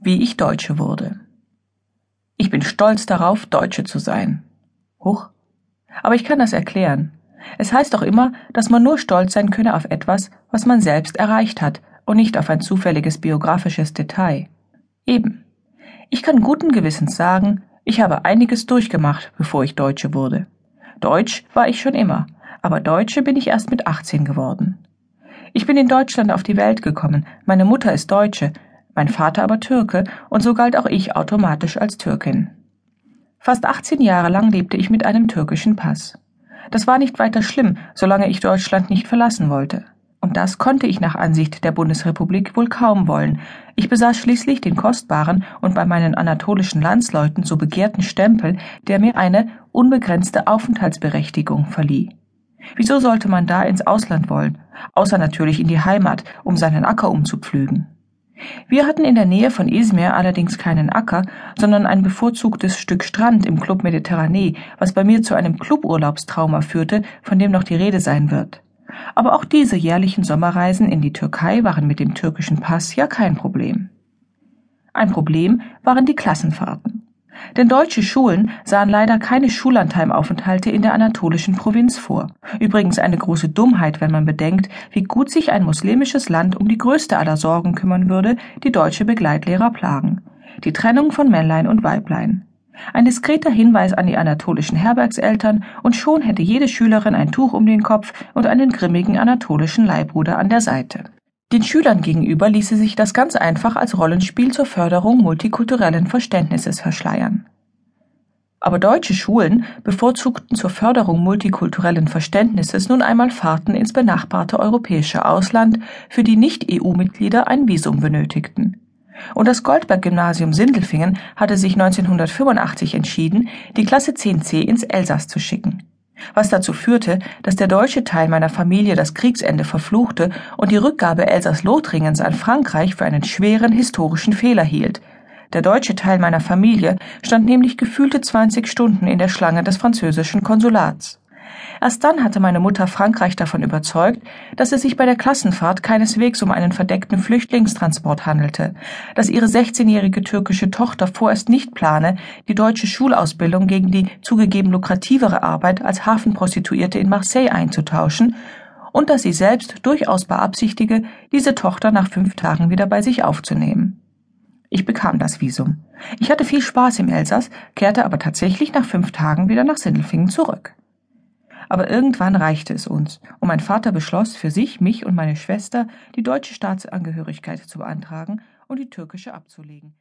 Wie ich Deutsche wurde. Ich bin stolz darauf, Deutsche zu sein. Huch. Aber ich kann das erklären. Es heißt doch immer, dass man nur stolz sein könne auf etwas, was man selbst erreicht hat und nicht auf ein zufälliges biografisches Detail. Eben. Ich kann guten Gewissens sagen, ich habe einiges durchgemacht, bevor ich Deutsche wurde. Deutsch war ich schon immer, aber Deutsche bin ich erst mit 18 geworden. Ich bin in Deutschland auf die Welt gekommen, meine Mutter ist Deutsche, mein Vater aber Türke, und so galt auch ich automatisch als Türkin. Fast 18 Jahre lang lebte ich mit einem türkischen Pass. Das war nicht weiter schlimm, solange ich Deutschland nicht verlassen wollte. Und das konnte ich nach Ansicht der Bundesrepublik wohl kaum wollen. Ich besaß schließlich den kostbaren und bei meinen anatolischen Landsleuten so begehrten Stempel, der mir eine unbegrenzte Aufenthaltsberechtigung verlieh. Wieso sollte man da ins Ausland wollen, außer natürlich in die Heimat, um seinen Acker umzupflügen? Wir hatten in der Nähe von Izmir allerdings keinen Acker, sondern ein bevorzugtes Stück Strand im Club Mediterranee, was bei mir zu einem Cluburlaubstrauma führte, von dem noch die Rede sein wird. Aber auch diese jährlichen Sommerreisen in die Türkei waren mit dem türkischen Pass ja kein Problem. Ein Problem waren die Klassenfahrten. Denn deutsche Schulen sahen leider keine Schullandheimaufenthalte in der anatolischen Provinz vor. Übrigens eine große Dummheit, wenn man bedenkt, wie gut sich ein muslimisches Land um die größte aller Sorgen kümmern würde, die deutsche Begleitlehrer plagen. Die Trennung von Männlein und Weiblein. Ein diskreter Hinweis an die anatolischen Herbergseltern, und schon hätte jede Schülerin ein Tuch um den Kopf und einen grimmigen anatolischen Leihbruder an der Seite. Den Schülern gegenüber ließe sich das ganz einfach als Rollenspiel zur Förderung multikulturellen Verständnisses verschleiern. Aber deutsche Schulen bevorzugten zur Förderung multikulturellen Verständnisses nun einmal Fahrten ins benachbarte europäische Ausland, für die Nicht-EU-Mitglieder ein Visum benötigten. Und das Goldberg-Gymnasium Sindelfingen hatte sich 1985 entschieden, die Klasse 10c ins Elsass zu schicken was dazu führte, dass der deutsche Teil meiner Familie das Kriegsende verfluchte und die Rückgabe Elsass-Lothringens an Frankreich für einen schweren historischen Fehler hielt. Der deutsche Teil meiner Familie stand nämlich gefühlte 20 Stunden in der Schlange des französischen Konsulats. Erst dann hatte meine Mutter Frankreich davon überzeugt, dass es sich bei der Klassenfahrt keineswegs um einen verdeckten Flüchtlingstransport handelte, dass ihre 16-jährige türkische Tochter vorerst nicht plane, die deutsche Schulausbildung gegen die zugegeben lukrativere Arbeit als Hafenprostituierte in Marseille einzutauschen und dass sie selbst durchaus beabsichtige, diese Tochter nach fünf Tagen wieder bei sich aufzunehmen. Ich bekam das Visum. Ich hatte viel Spaß im Elsass, kehrte aber tatsächlich nach fünf Tagen wieder nach Sindelfingen zurück aber irgendwann reichte es uns, und mein Vater beschloss, für sich, mich und meine Schwester die deutsche Staatsangehörigkeit zu beantragen und die türkische abzulegen